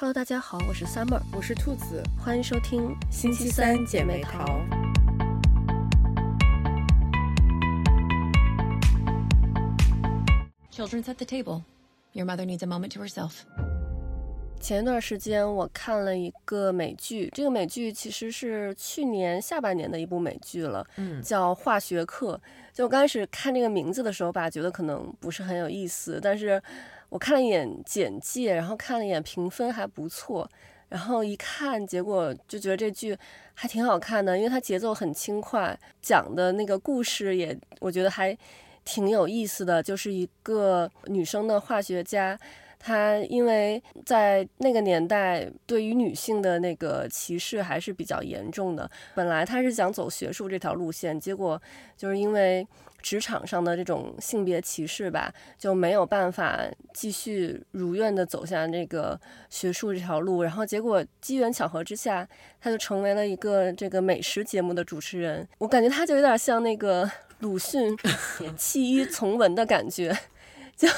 Hello，大家好，我是 Summer，我是兔子，欢迎收听星期三姐妹淘。Children's at the table. Your mother needs a moment to herself. 前一段时间我看了一个美剧，这个美剧其实是去年下半年的一部美剧了，嗯，叫《化学课》。就我刚开始看这个名字的时候吧，觉得可能不是很有意思，但是。我看了一眼简介，然后看了一眼评分还不错，然后一看结果就觉得这剧还挺好看的，因为它节奏很轻快，讲的那个故事也我觉得还挺有意思的，就是一个女生的化学家，她因为在那个年代对于女性的那个歧视还是比较严重的，本来她是想走学术这条路线，结果就是因为。职场上的这种性别歧视吧，就没有办法继续如愿的走向这个学术这条路。然后结果机缘巧合之下，他就成为了一个这个美食节目的主持人。我感觉他就有点像那个鲁迅 弃医从文的感觉，就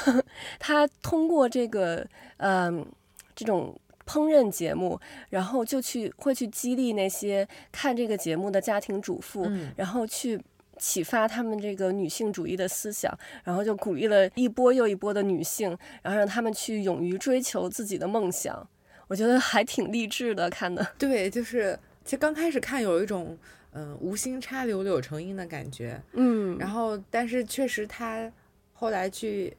他通过这个嗯、呃、这种烹饪节目，然后就去会去激励那些看这个节目的家庭主妇，嗯、然后去。启发他们这个女性主义的思想，然后就鼓励了一波又一波的女性，然后让他们去勇于追求自己的梦想。我觉得还挺励志的，看的。对，就是其实刚开始看有一种嗯、呃、无心插柳柳成荫的感觉，嗯，然后但是确实他后来去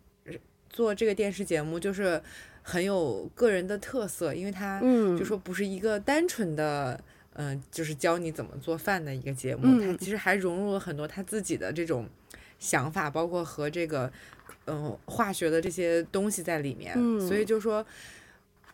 做这个电视节目，就是很有个人的特色，因为他嗯就说不是一个单纯的。嗯、呃，就是教你怎么做饭的一个节目，他、嗯、其实还融入了很多他自己的这种想法，包括和这个嗯、呃、化学的这些东西在里面。嗯，所以就说，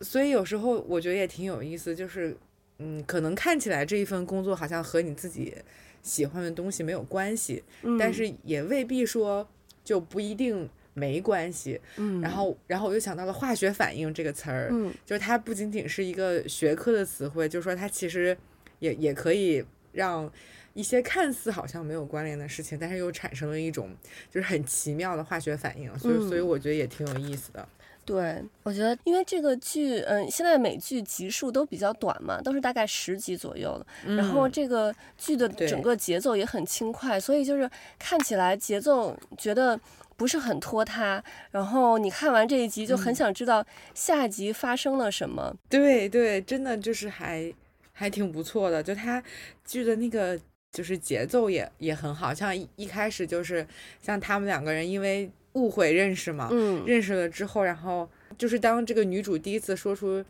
所以有时候我觉得也挺有意思，就是嗯，可能看起来这一份工作好像和你自己喜欢的东西没有关系，嗯、但是也未必说就不一定。没关系，嗯，然后，然后我又想到了化学反应这个词儿，嗯，就是它不仅仅是一个学科的词汇，就是说它其实也也可以让一些看似好像没有关联的事情，但是又产生了一种就是很奇妙的化学反应，所以，所以我觉得也挺有意思的。对，我觉得因为这个剧，嗯，现在美剧集数都比较短嘛，都是大概十集左右的，嗯，然后这个剧的整个节奏也很轻快，所以就是看起来节奏觉得。不是很拖沓，然后你看完这一集就很想知道下一集发生了什么。嗯、对对，真的就是还还挺不错的，就他剧的那个就是节奏也也很好，像一一开始就是像他们两个人因为误会认识嘛，嗯，认识了之后，然后就是当这个女主第一次说出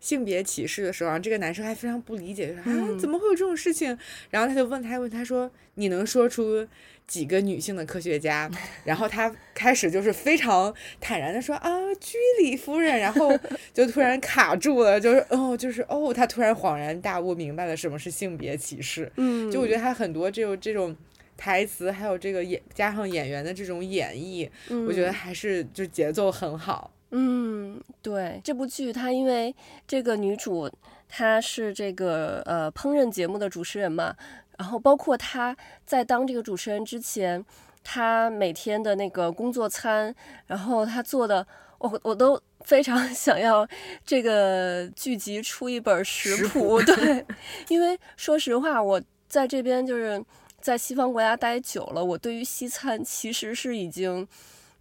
性别歧视的时候，这个男生还非常不理解，就说、嗯、啊怎么会有这种事情？然后他就问他问他说你能说出？几个女性的科学家，然后他开始就是非常坦然的说啊，居里夫人，然后 就突然卡住了，就是哦，就是哦，他突然恍然大悟，明白了什么是性别歧视。嗯，就我觉得他很多这种这种台词，还有这个演加上演员的这种演绎，嗯，我觉得还是就节奏很好。嗯，对，这部剧它因为这个女主她是这个呃烹饪节目的主持人嘛。然后包括她在当这个主持人之前，她每天的那个工作餐，然后她做的，我我都非常 想要这个剧集出一本食谱。对，因为说实话，我在这边就是在西方国家待久了，我对于西餐其实是已经，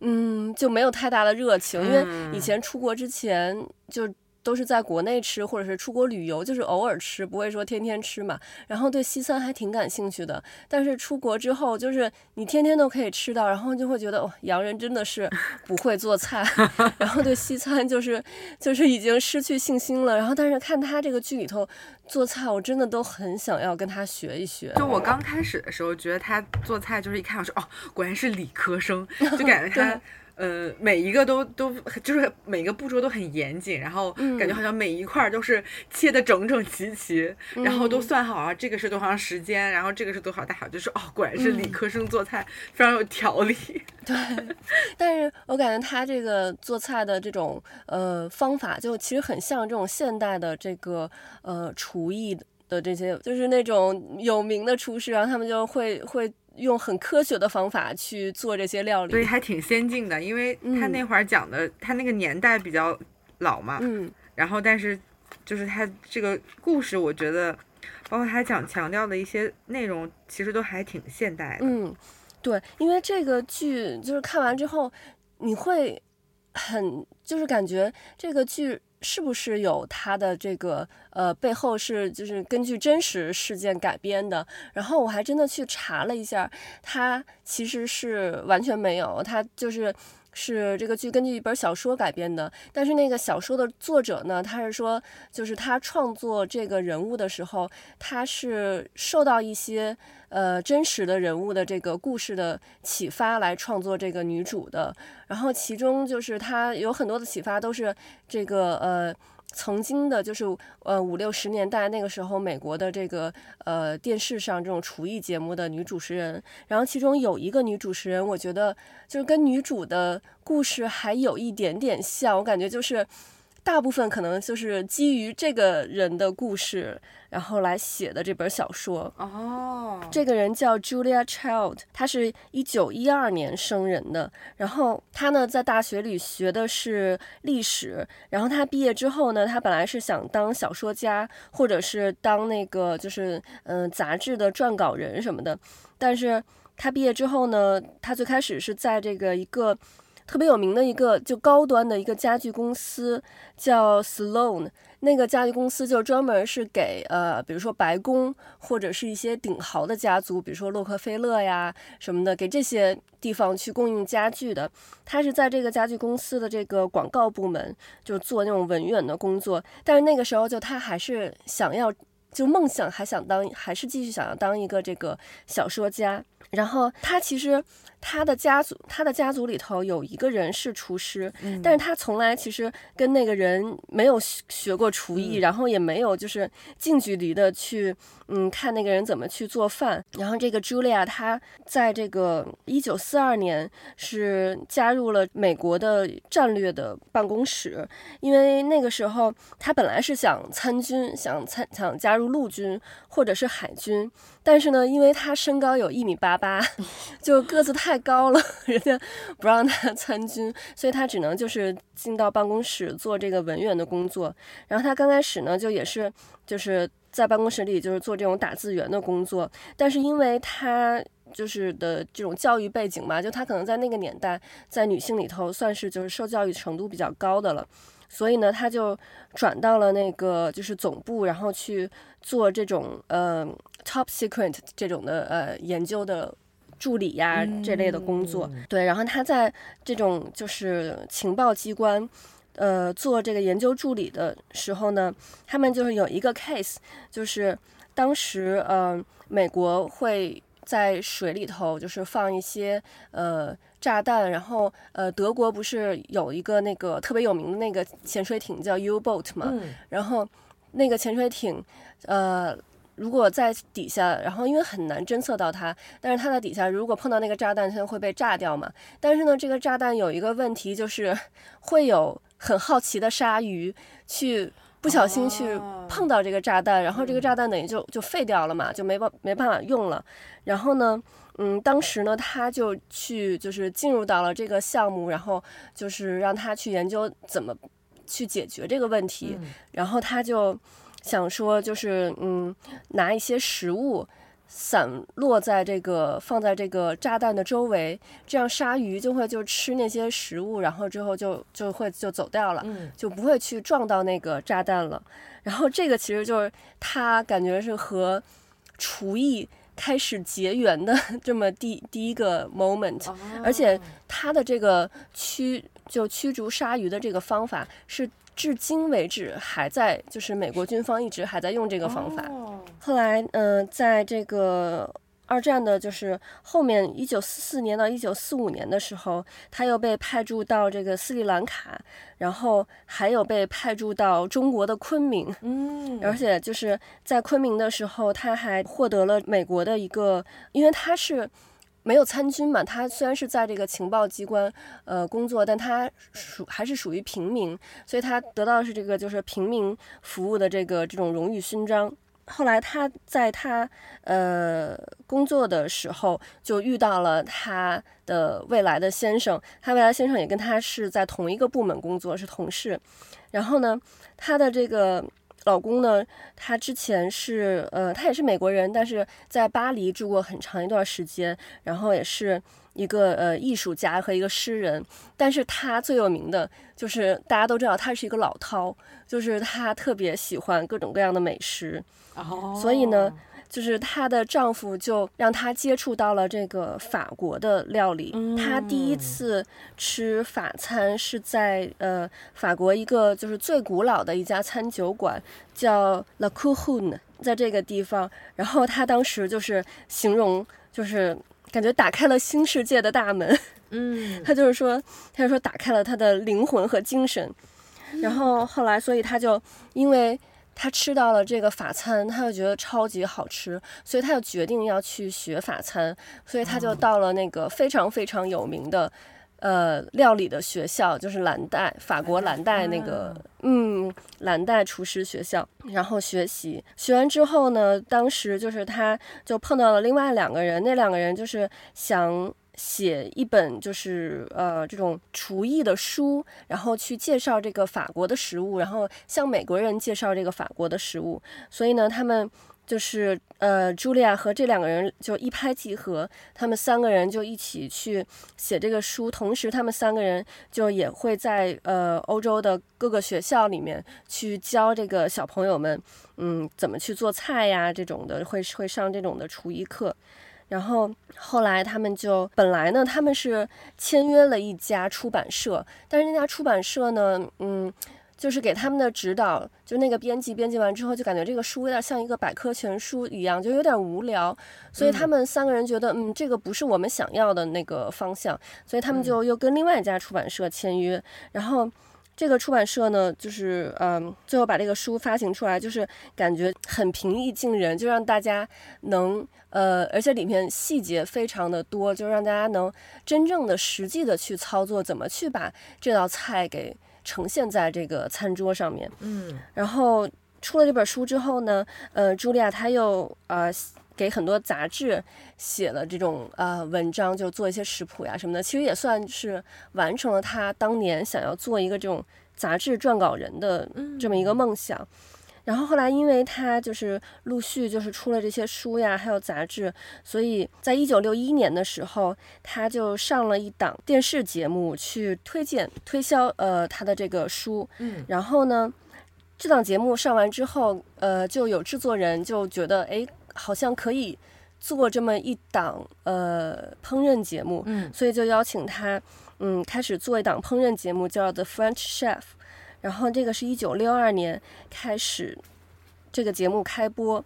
嗯，就没有太大的热情，因为以前出国之前就。都是在国内吃，或者是出国旅游，就是偶尔吃，不会说天天吃嘛。然后对西餐还挺感兴趣的，但是出国之后，就是你天天都可以吃到，然后就会觉得哦，洋人真的是不会做菜，然后对西餐就是就是已经失去信心了。然后但是看他这个剧里头做菜，我真的都很想要跟他学一学。就我刚开始的时候，觉得他做菜就是一看我说哦，果然是理科生，就感觉他。呃，每一个都都就是每个步骤都很严谨，然后感觉好像每一块都是切的整整齐齐，嗯，然后都算好啊，这个是多长时间，然后这个是多少大小，就是哦，果然是理科生做菜，嗯，非常有条理。对，但是我感觉他这个做菜的这种呃方法，就其实很像这种现代的这个呃厨艺的这些，就是那种有名的厨师，然后他们就会会。用很科学的方法去做这些料理，所以还挺先进的。因为他那会儿讲的，嗯、他那个年代比较老嘛，嗯，然后但是就是他这个故事，我觉得包括他讲强调的一些内容，其实都还挺现代的。嗯，对，因为这个剧就是看完之后，你会很就是感觉这个剧。是不是有它的这个呃背后是就是根据真实事件改编的？然后我还真的去查了一下，它其实是完全没有，它就是。是这个剧根据一本小说改编的，但是那个小说的作者呢，他是说，就是他创作这个人物的时候，他是受到一些呃真实的人物的这个故事的启发来创作这个女主的，然后其中就是他有很多的启发都是这个呃。曾经的，就是呃五六十年代那个时候，美国的这个呃电视上这种厨艺节目的女主持人，然后其中有一个女主持人，我觉得就是跟女主的故事还有一点点像，我感觉就是。大部分可能就是基于这个人的故事，然后来写的这本小说。哦，这个人叫 Julia Child，他是一九一二年生人的。然后他呢，在大学里学的是历史。然后他毕业之后呢，他本来是想当小说家，或者是当那个就是嗯、呃、杂志的撰稿人什么的。但是他毕业之后呢，他最开始是在这个一个。特别有名的一个就高端的一个家具公司叫 Sloan，那个家具公司就专门是给呃，比如说白宫或者是一些顶豪的家族，比如说洛克菲勒呀什么的，给这些地方去供应家具的。他是在这个家具公司的这个广告部门，就做那种文员的工作。但是那个时候就他还是想要，就梦想还想当，还是继续想要当一个这个小说家。然后他其实。他的家族，他的家族里头有一个人是厨师，嗯、但是他从来其实跟那个人没有学过厨艺，嗯、然后也没有就是近距离的去嗯看那个人怎么去做饭。然后这个 Julia 她在这个一九四二年是加入了美国的战略的办公室，因为那个时候他本来是想参军，想参想加入陆军或者是海军，但是呢，因为他身高有一米八八，就个子太。高了，人家不让他参军，所以他只能就是进到办公室做这个文员的工作。然后他刚开始呢，就也是就是在办公室里就是做这种打字员的工作。但是因为他就是的这种教育背景嘛，就他可能在那个年代在女性里头算是就是受教育程度比较高的了，所以呢，他就转到了那个就是总部，然后去做这种呃 top secret 这种的呃研究的。助理呀、啊、这类的工作，嗯、对，然后他在这种就是情报机关，呃，做这个研究助理的时候呢，他们就是有一个 case，就是当时呃，美国会在水里头就是放一些呃炸弹，然后呃，德国不是有一个那个特别有名的那个潜水艇叫 U-boat 嘛，嗯、然后那个潜水艇呃。如果在底下，然后因为很难侦测到它，但是它在底下，如果碰到那个炸弹，它会被炸掉嘛。但是呢，这个炸弹有一个问题，就是会有很好奇的鲨鱼去不小心去碰到这个炸弹，然后这个炸弹等于就就废掉了嘛，就没办没办法用了。然后呢，嗯，当时呢，他就去就是进入到了这个项目，然后就是让他去研究怎么去解决这个问题，然后他就。想说就是嗯，拿一些食物散落在这个放在这个炸弹的周围，这样鲨鱼就会就吃那些食物，然后之后就就会就走掉了，就不会去撞到那个炸弹了。然后这个其实就是他感觉是和厨艺开始结缘的 这么第第一个 moment，而且他的这个驱就驱逐鲨鱼的这个方法是。至今为止还在，就是美国军方一直还在用这个方法。后来，嗯、呃，在这个二战的，就是后面一九四四年到一九四五年的时候，他又被派驻到这个斯里兰卡，然后还有被派驻到中国的昆明。嗯，而且就是在昆明的时候，他还获得了美国的一个，因为他是。没有参军嘛，他虽然是在这个情报机关呃工作，但他属还是属于平民，所以他得到的是这个就是平民服务的这个这种荣誉勋章。后来他在他呃工作的时候就遇到了他的未来的先生，他未来先生也跟他是在同一个部门工作，是同事。然后呢，他的这个老公呢，他之前是呃，他也是美国人，但是在巴黎住过很长一段时间，然后也是一个呃艺术家和一个诗人。但是他最有名的就是大家都知道，他是一个老饕，就是他特别喜欢各种各样的美食。哦，所以呢，就是她的丈夫就让她接触到了这个法国的料理。她第一次吃法餐是在呃法国一个就是最古老的一家餐酒馆，叫 La Couronne，在这个地方。然后她当时就是形容，就是感觉打开了新世界的大门。嗯，她就是说，她就说打开了她的灵魂和精神。然后后来，所以她就因为。他吃到了这个法餐，他就觉得超级好吃，所以他就决定要去学法餐，所以他就到了那个非常非常有名的，呃，料理的学校，就是蓝带，法国蓝带那个，嗯，蓝带厨师学校，然后学习。学完之后呢，当时就是他就碰到了另外两个人，那两个人就是想。写一本就是呃这种厨艺的书，然后去介绍这个法国的食物，然后向美国人介绍这个法国的食物。所以呢，他们就是呃茱莉亚和这两个人就一拍即合，他们三个人就一起去写这个书。同时，他们三个人就也会在呃欧洲的各个学校里面去教这个小朋友们，嗯，怎么去做菜呀这种的，会会上这种的厨艺课。然后后来他们就本来呢，他们是签约了一家出版社，但是那家出版社呢，嗯，就是给他们的指导，就那个编辑编辑完之后，就感觉这个书有点像一个百科全书一样，就有点无聊，所以他们三个人觉得，嗯，这个不是我们想要的那个方向，所以他们就又跟另外一家出版社签约，然后。这个出版社呢，就是嗯，最后把这个书发行出来，就是感觉很平易近人，就让大家能呃，而且里面细节非常的多，就让大家能真正的、实际的去操作，怎么去把这道菜给呈现在这个餐桌上面。嗯，然后出了这本书之后呢，呃，茱莉亚她又呃。给很多杂志写了这种呃文章，就做一些食谱呀什么的，其实也算是完成了他当年想要做一个这种杂志撰稿人的这么一个梦想。嗯、然后后来，因为他就是陆续就是出了这些书呀，还有杂志，所以在一九六一年的时候，他就上了一档电视节目去推荐推销呃他的这个书。嗯，然后呢，这档节目上完之后，呃，就有制作人就觉得哎。好像可以做这么一档呃烹饪节目，嗯，所以就邀请他，嗯，开始做一档烹饪节目，叫 The French Chef，然后这个是一九六二年开始这个节目开播。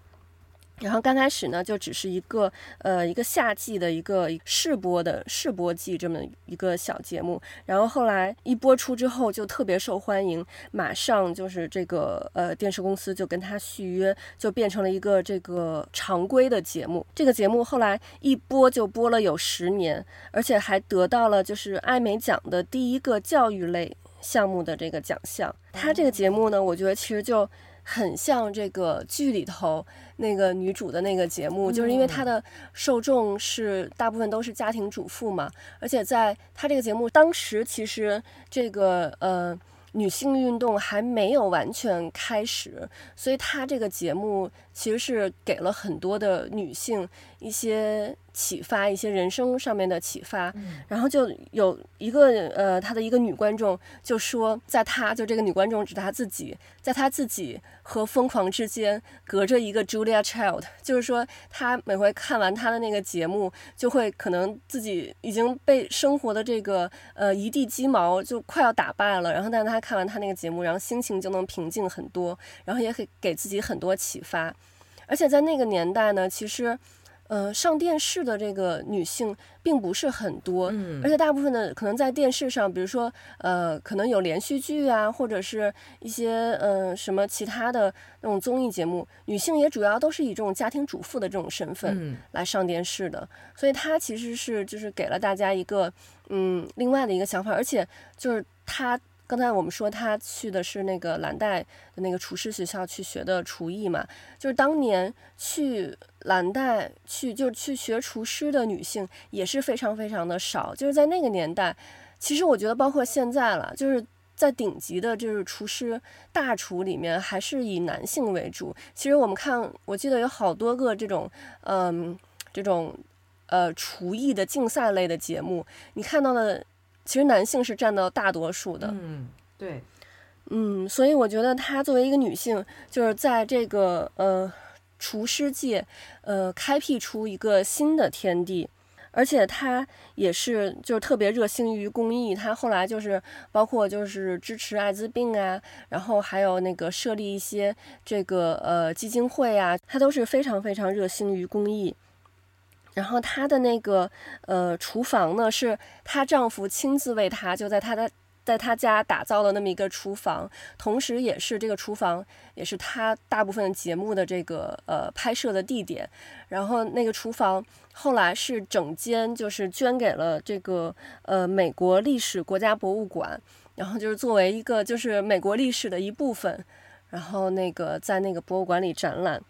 然后刚开始呢，就只是一个呃一个夏季的一个试播的试播季这么一个小节目，然后后来一播出之后就特别受欢迎，马上就是这个呃电视公司就跟他续约，就变成了一个这个常规的节目。这个节目后来一播就播了有十年，而且还得到了就是艾美奖的第一个教育类项目的这个奖项。他这个节目呢，我觉得其实就。很像这个剧里头那个女主的那个节目，就是因为她的受众是大部分都是家庭主妇嘛，而且在她这个节目当时，其实这个呃女性运动还没有完全开始，所以她这个节目其实是给了很多的女性一些。启发一些人生上面的启发，然后就有一个呃，他的一个女观众就说，在他就这个女观众指他自己，在他自己和疯狂之间隔着一个 Julia Child，就是说他每回看完他的那个节目，就会可能自己已经被生活的这个呃一地鸡毛就快要打败了，然后但是他看完他那个节目，然后心情就能平静很多，然后也可以给自己很多启发，而且在那个年代呢，其实。呃，上电视的这个女性并不是很多，嗯，而且大部分的可能在电视上，比如说呃，可能有连续剧啊，或者是一些呃什么其他的那种综艺节目，女性也主要都是以这种家庭主妇的这种身份来上电视的，嗯，所以她其实是就是给了大家一个嗯另外的一个想法，而且就是她。刚才我们说她去的是那个蓝带的那个厨师学校去学的厨艺嘛，就是当年去蓝带去就是去学厨师的女性也是非常非常的少，就是在那个年代，其实我觉得包括现在了，就是。在顶级的，就是厨师大厨里面，还是以男性为主。其实我们看，我记得有好多个这种，嗯，这种，呃，厨艺的竞赛类的节目，你看到的，其实男性是占到大多数的。嗯，对，嗯，所以我觉得她作为一个女性，就是在这个呃厨师界，呃，开辟出一个新的天地。而且他也是，就是特别热心于公益。他后来就是包括就是支持艾滋病啊，然后还有那个设立一些这个呃基金会啊，他都是非常非常热心于公益。然后她的那个呃厨房呢，是她丈夫亲自为她就在她的。在她家打造的那么一个厨房，同时也是这个厨房，也是她大部分节目的这个呃拍摄的地点。然后那个厨房后来是整间就是捐给了这个呃美国历史国家博物馆，然后就是作为一个就是美国历史的一部分，然后那个在那个博物馆里展览。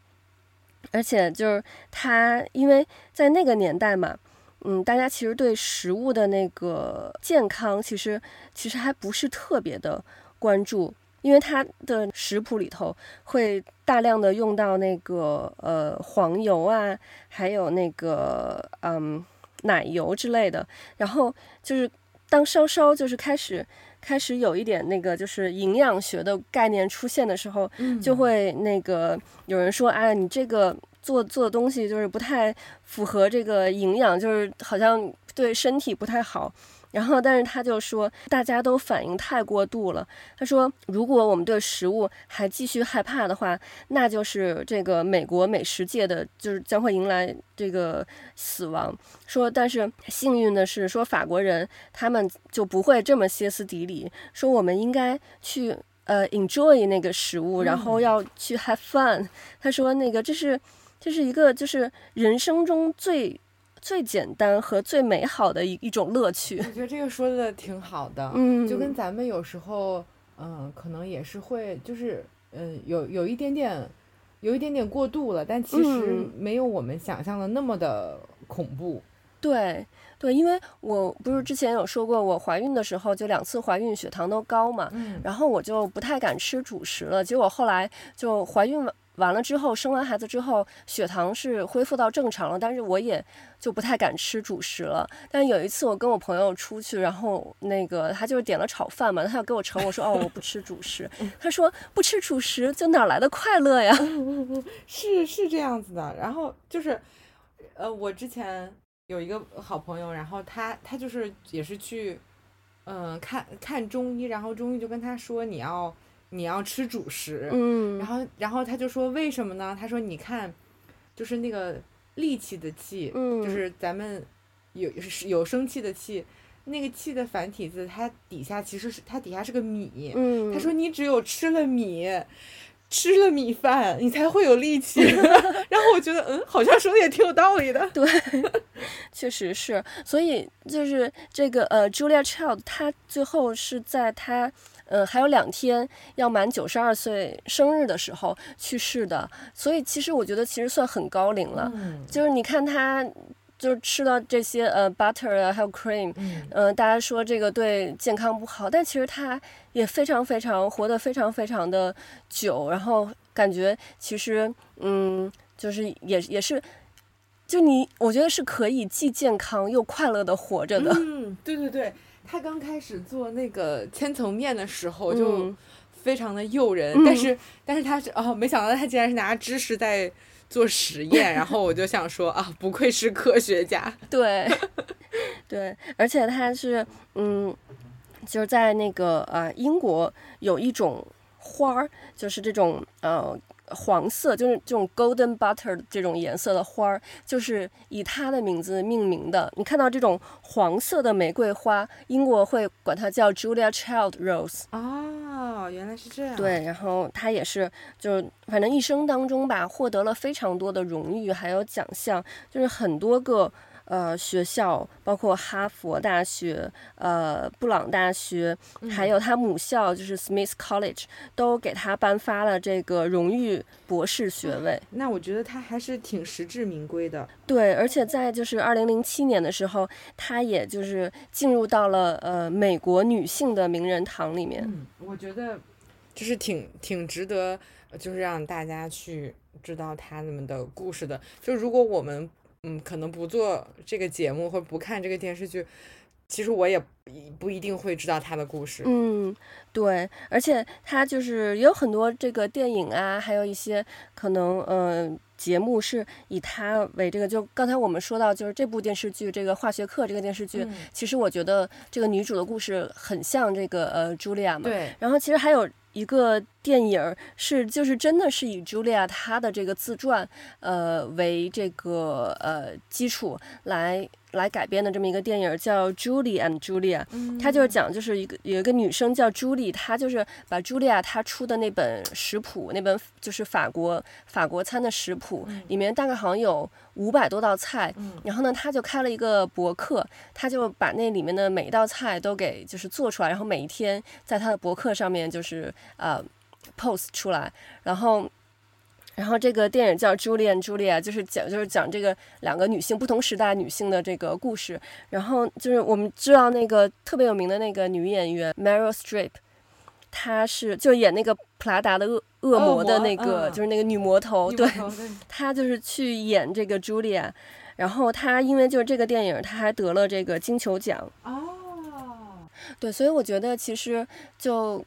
而且就是他因为在那个年代嘛。嗯，大家其实对食物的那个健康，其实其实还不是特别的关注，因为它的食谱里头会大量的用到那个呃黄油啊，还有那个嗯奶油之类的。然后就是当稍稍就是开始开始有一点那个就是营养学的概念出现的时候，就会那个有人说，哎，你这个。做做的东西就是不太符合这个营养，就是好像对身体不太好。然后，但是他就说，大家都反应太过度了。他说，如果我们对食物还继续害怕的话，那就是这个美国美食界的就是将会迎来这个死亡。说，但是幸运的是，说法国人他们就不会这么歇斯底里。说我们应该去呃 enjoy 那个食物，然后要去 have fun。他说，那个这是。这是一个，就是人生中最最简单和最美好的一一种乐趣。我觉得这个说的挺好的，嗯，就跟咱们有时候，嗯、呃，可能也是会，就是，嗯、呃，有有一点点，有一点点过度了，但其实没有我们想象的那么的恐怖。嗯、对对，因为我不是之前有说过，我怀孕的时候就两次怀孕血糖都高嘛，嗯，然后我就不太敢吃主食了，结果后来就怀孕了。完了之后，生完孩子之后，血糖是恢复到正常了，但是我也就不太敢吃主食了。但有一次我跟我朋友出去，然后那个他就是点了炒饭嘛，他要给我盛，我说哦，我不吃主食。他说不吃主食就哪来的快乐呀？是是这样子的。然后就是，呃，我之前有一个好朋友，然后他他就是也是去，嗯、呃，看看中医，然后中医就跟他说你要。你要吃主食，嗯，然后，然后他就说为什么呢？他说你看，就是那个戾气的气，嗯，就是咱们有有生气的气，那个气的繁体字，它底下其实是它底下是个米，嗯，他说你只有吃了米，吃了米饭，你才会有力气。然后我觉得，嗯，好像说的也挺有道理的，对，确实是。所以就是这个呃，Julia Child，她最后是在她。嗯，还有两天要满九十二岁生日的时候去世的，所以其实我觉得其实算很高龄了。嗯，就是你看他，就是吃到这些呃 butter 啊，还有 cream，嗯，呃，大家说这个对健康不好，但其实他也非常非常活得非常非常的久，然后感觉其实嗯，就是也也是，就你我觉得是可以既健康又快乐的活着的。嗯，对对对。他刚开始做那个千层面的时候就非常的诱人，嗯、但是但是他是哦，没想到他竟然是拿知识在做实验，然后我就想说啊，不愧是科学家。对，对，而且他是嗯，就是在那个呃英国有一种花儿，就是这种呃。黄色就是这种 golden butter 这种颜色的花儿，就是以它的名字命名的。你看到这种黄色的玫瑰花，英国会管它叫 Julia Child Rose。哦，原来是这样。对，然后它也是，就是反正一生当中吧，获得了非常多的荣誉，还有奖项，就是很多个呃学校，包括哈佛大学、呃布朗大学，还有他母校就是 Smith College，都给他颁发了这个荣誉博士学位。那我觉得他还是挺实至名归的。对，而且在就是二零零七年的时候，他也就是进入到了呃美国女性的名人堂里面。嗯，我觉得就是挺挺值得，就是让大家去知道他们的故事的。就如果我们嗯可能不做这个节目或不看这个电视剧，其实我也不一定会知道他的故事。嗯，对，而且他就是也有很多这个电影啊，还有一些可能嗯。呃节目是以他为这个，就刚才我们说到，就是这部电视剧这个《化学课》这个电视剧，嗯、其实我觉得这个女主的故事很像这个呃茱莉亚嘛。对。然后其实还有一个电影是，就是真的是以茱莉亚她的这个自传，呃为这个呃基础来。来改编的这么一个电影叫《Julie and Julia》，它就是讲就是一个有一个女生叫 Julie，，她就是把茱莉亚她出的那本食谱，那本就是法国法国餐的食谱，里面大概好像有五百多道菜，然后呢，她就开了一个博客，她就把那里面的每一道菜都给就是做出来，然后每一天在她的博客上面就是呃 post 出来，然后。然后这个电影叫《朱莉安·朱莉亚》，就是讲就是讲这个两个女性不同时代女性的这个故事。然后就是我们知道那个特别有名的那个女演员 Meryl Streep，她是就演那个普拉达的恶恶魔的那个，就是那个女魔头。对，她就是去演这个茱莉亚。然后她因为就是这个电影，她还得了这个金球奖。哦。对，所以我觉得其实就。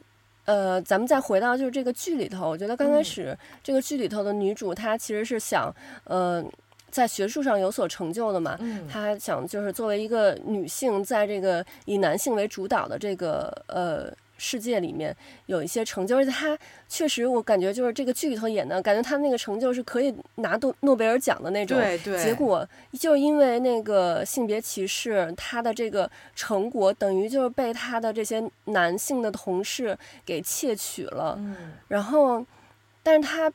呃，咱们再回到就是这个剧里头，我觉得刚开始这个剧里头的女主她其实是想，呃，在学术上有所成就的嘛，她想就是作为一个女性，在这个以男性为主导的这个呃。世界里面有一些成就，而且他确实，我感觉就是这个剧里头演的，感觉他那个成就是可以拿诺诺贝尔奖的那种。对对。结果就因为那个性别歧视，他的这个成果等于就是被他的这些男性的同事给窃取了。嗯。然后，但是他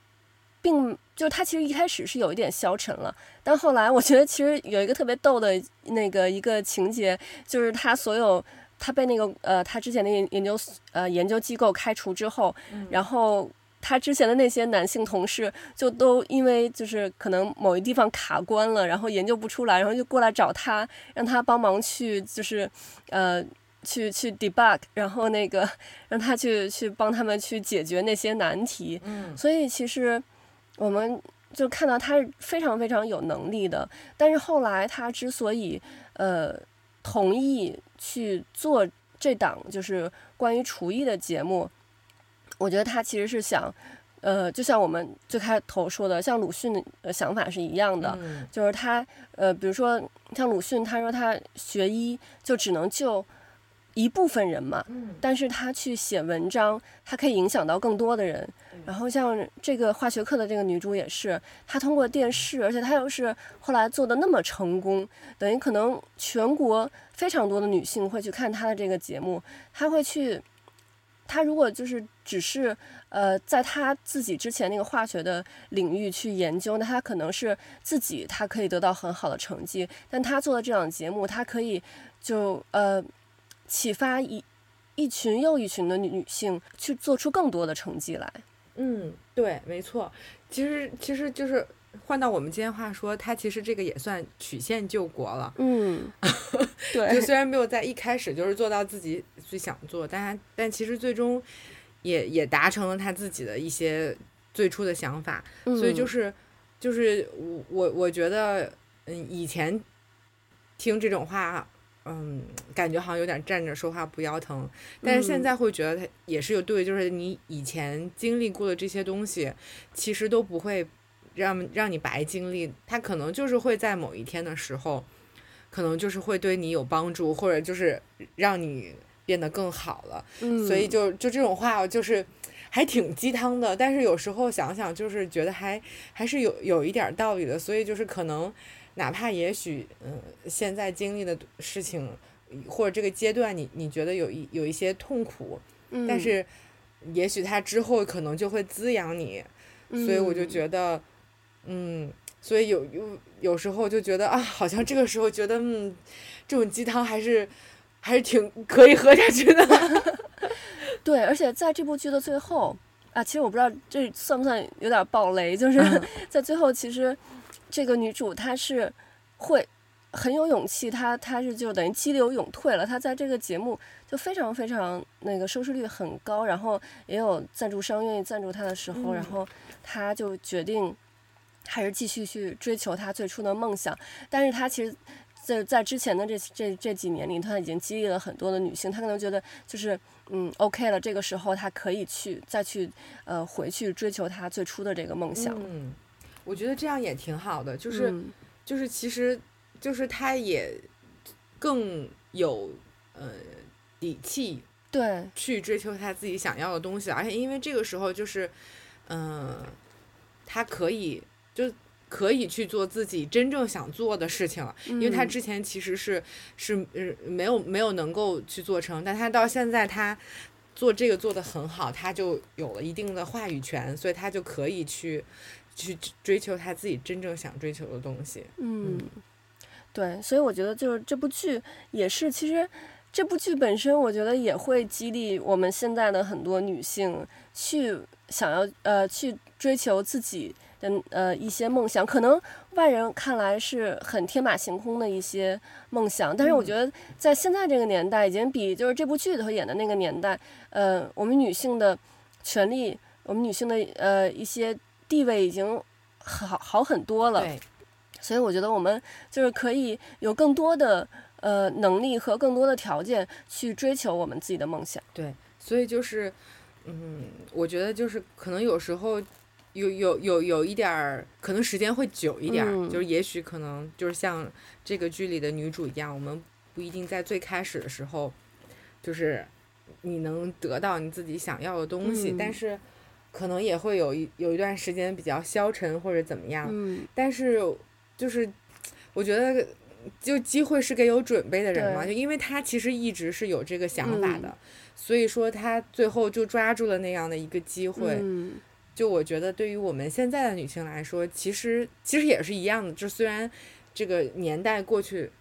并就他其实一开始是有一点消沉了，但后来我觉得其实有一个特别逗的那个一个情节，就是他所有。他被那个呃，他之前的研研究呃研究机构开除之后，嗯、然后他之前的那些男性同事就都因为就是可能某一地方卡关了，然后研究不出来，然后就过来找他，让他帮忙去就是呃去去 debug，然后那个 让他去去帮他们去解决那些难题。嗯，所以其实我们就看到他是非常非常有能力的，但是后来他之所以呃同意。去做这档就是关于厨艺的节目，我觉得他其实是想，呃，就像我们最开头说的，像鲁迅的想法是一样的，嗯、就是他，呃，比如说像鲁迅，他说他学医就只能救一部分人嘛，嗯、但是他去写文章，他可以影响到更多的人。然后像这个化学课的这个女主也是，她通过电视，而且她又是后来做的那么成功，等于可能全国非常多的女性会去看她的这个节目，她会去，她如果就是只是呃在她自己之前那个化学的领域去研究，那她可能是自己她可以得到很好的成绩，但她做的这档节目，她可以就呃。启发一一群又一群的女性去做出更多的成绩来。嗯，对，没错。其实，其实就是换到我们今天话说，她其实这个也算曲线救国了。嗯，对。就虽然没有在一开始就是做到自己最想做，但但其实最终也也达成了她自己的一些最初的想法。嗯，所以就是就是我我我觉得，嗯，以前听这种话。嗯，感觉好像有点站着说话不腰疼，但是现在会觉得他也是有对，就是你以前经历过的这些东西，其实都不会让让你白经历，他可能就是会在某一天的时候，可能就是会对你有帮助，或者就是让你变得更好了。嗯，所以就就这种话就是还挺鸡汤的，但是有时候想想就是觉得还还是有有一点道理的，所以就是可能。哪怕也许，嗯，现在经历的事情，或者这个阶段你，你你觉得有一有一些痛苦，嗯，但是，也许他之后可能就会滋养你，嗯，所以我就觉得，嗯，所以有有有时候就觉得啊，好像这个时候觉得嗯，这种鸡汤还是还是挺可以喝下去的。对，而且在这部剧的最后啊，其实我不知道这算不算有点暴雷，就是 在最后，其实这个女主她是会很有勇气，她她是就等于激流勇退了，她在这个节目就非常非常那个收视率很高，然后也有赞助商愿意赞助她的时候，然后她就决定还是继续去追求她最初的梦想，但是她其实。在在之前的这这这几年里，她已经激励了很多的女性，她可能觉得就是嗯 OK 了，这个时候她可以去再去呃回去追求她最初的这个梦想。嗯，我觉得这样也挺好的，就是、嗯、就是其实就是他也更有呃底气对。去追求他自己想要的东西，而且因为这个时候就是嗯、呃，她可以就。可以去做自己真正想做的事情了，因为他之前其实是是呃没有没有能够去做成，但他到现在他做这个做得很好，他就有了一定的话语权，所以他就可以去去追求他自己真正想追求的东西。嗯，对，所以我觉得就是这部剧也是，其实这部剧本身我觉得也会激励我们现在的很多女性去想要呃去追求自己。的呃一些梦想，可能外人看来是很天马行空的一些梦想，但是我觉得在现在这个年代，已经比就是这部剧里头演的那个年代，呃，我们女性的权利，我们女性的呃一些地位已经好好很多了。对。所以我觉得我们就是可以有更多的呃能力和更多的条件去追求我们自己的梦想。对，所以就是嗯，我觉得就是可能有时候。有有有有一点儿，可能时间会久一点儿，嗯，就是也许可能就是像这个剧里的女主一样，我们不一定在最开始的时候，就是你能得到你自己想要的东西，嗯，但是可能也会有一有一段时间比较消沉或者怎么样，嗯，但是就是我觉得就机会是给有准备的人嘛，就因为他其实一直是有这个想法的，嗯，所以说他最后就抓住了那样的一个机会。嗯就我觉得，对于我们现在的女性来说，其实其实也是一样的。就虽然这个年代过去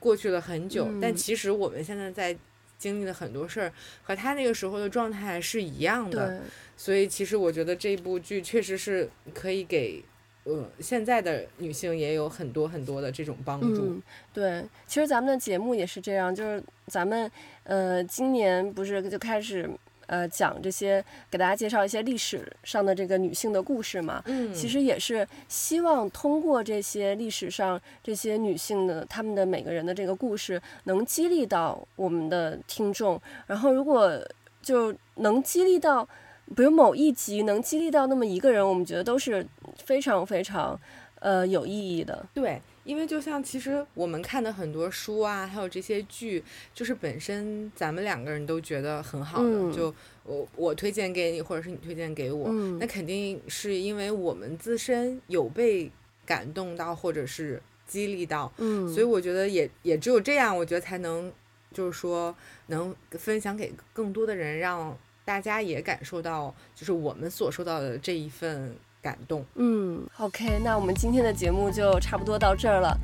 过去了很久，嗯，但其实我们现在在经历了很多事儿，和他那个时候的状态是一样的。所以，其实我觉得这部剧确实是可以给呃现在的女性也有很多很多的这种帮助。嗯，对，其实咱们的节目也是这样，就是咱们呃今年不是就开始。呃，讲这些，给大家介绍一些历史上的这个女性的故事嘛。嗯，其实也是希望通过这些历史上这些女性的她们的每个人的这个故事，能激励到我们的听众。然后，如果就能激励到，比如某一集能激励到那么一个人，我们觉得都是非常非常呃有意义的。对。因为就像其实我们看的很多书啊，还有这些剧，就是本身咱们两个人都觉得很好的，嗯、就我我推荐给你，或者是你推荐给我，嗯，那肯定是因为我们自身有被感动到，或者是激励到，嗯，所以我觉得也也只有这样，我觉得才能就是说能分享给更多的人，让大家也感受到，就是我们所受到的这一份。感动，嗯，OK，那我们今天的节目就差不多到这儿了，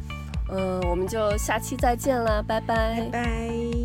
嗯，我们就下期再见了，拜拜，拜拜。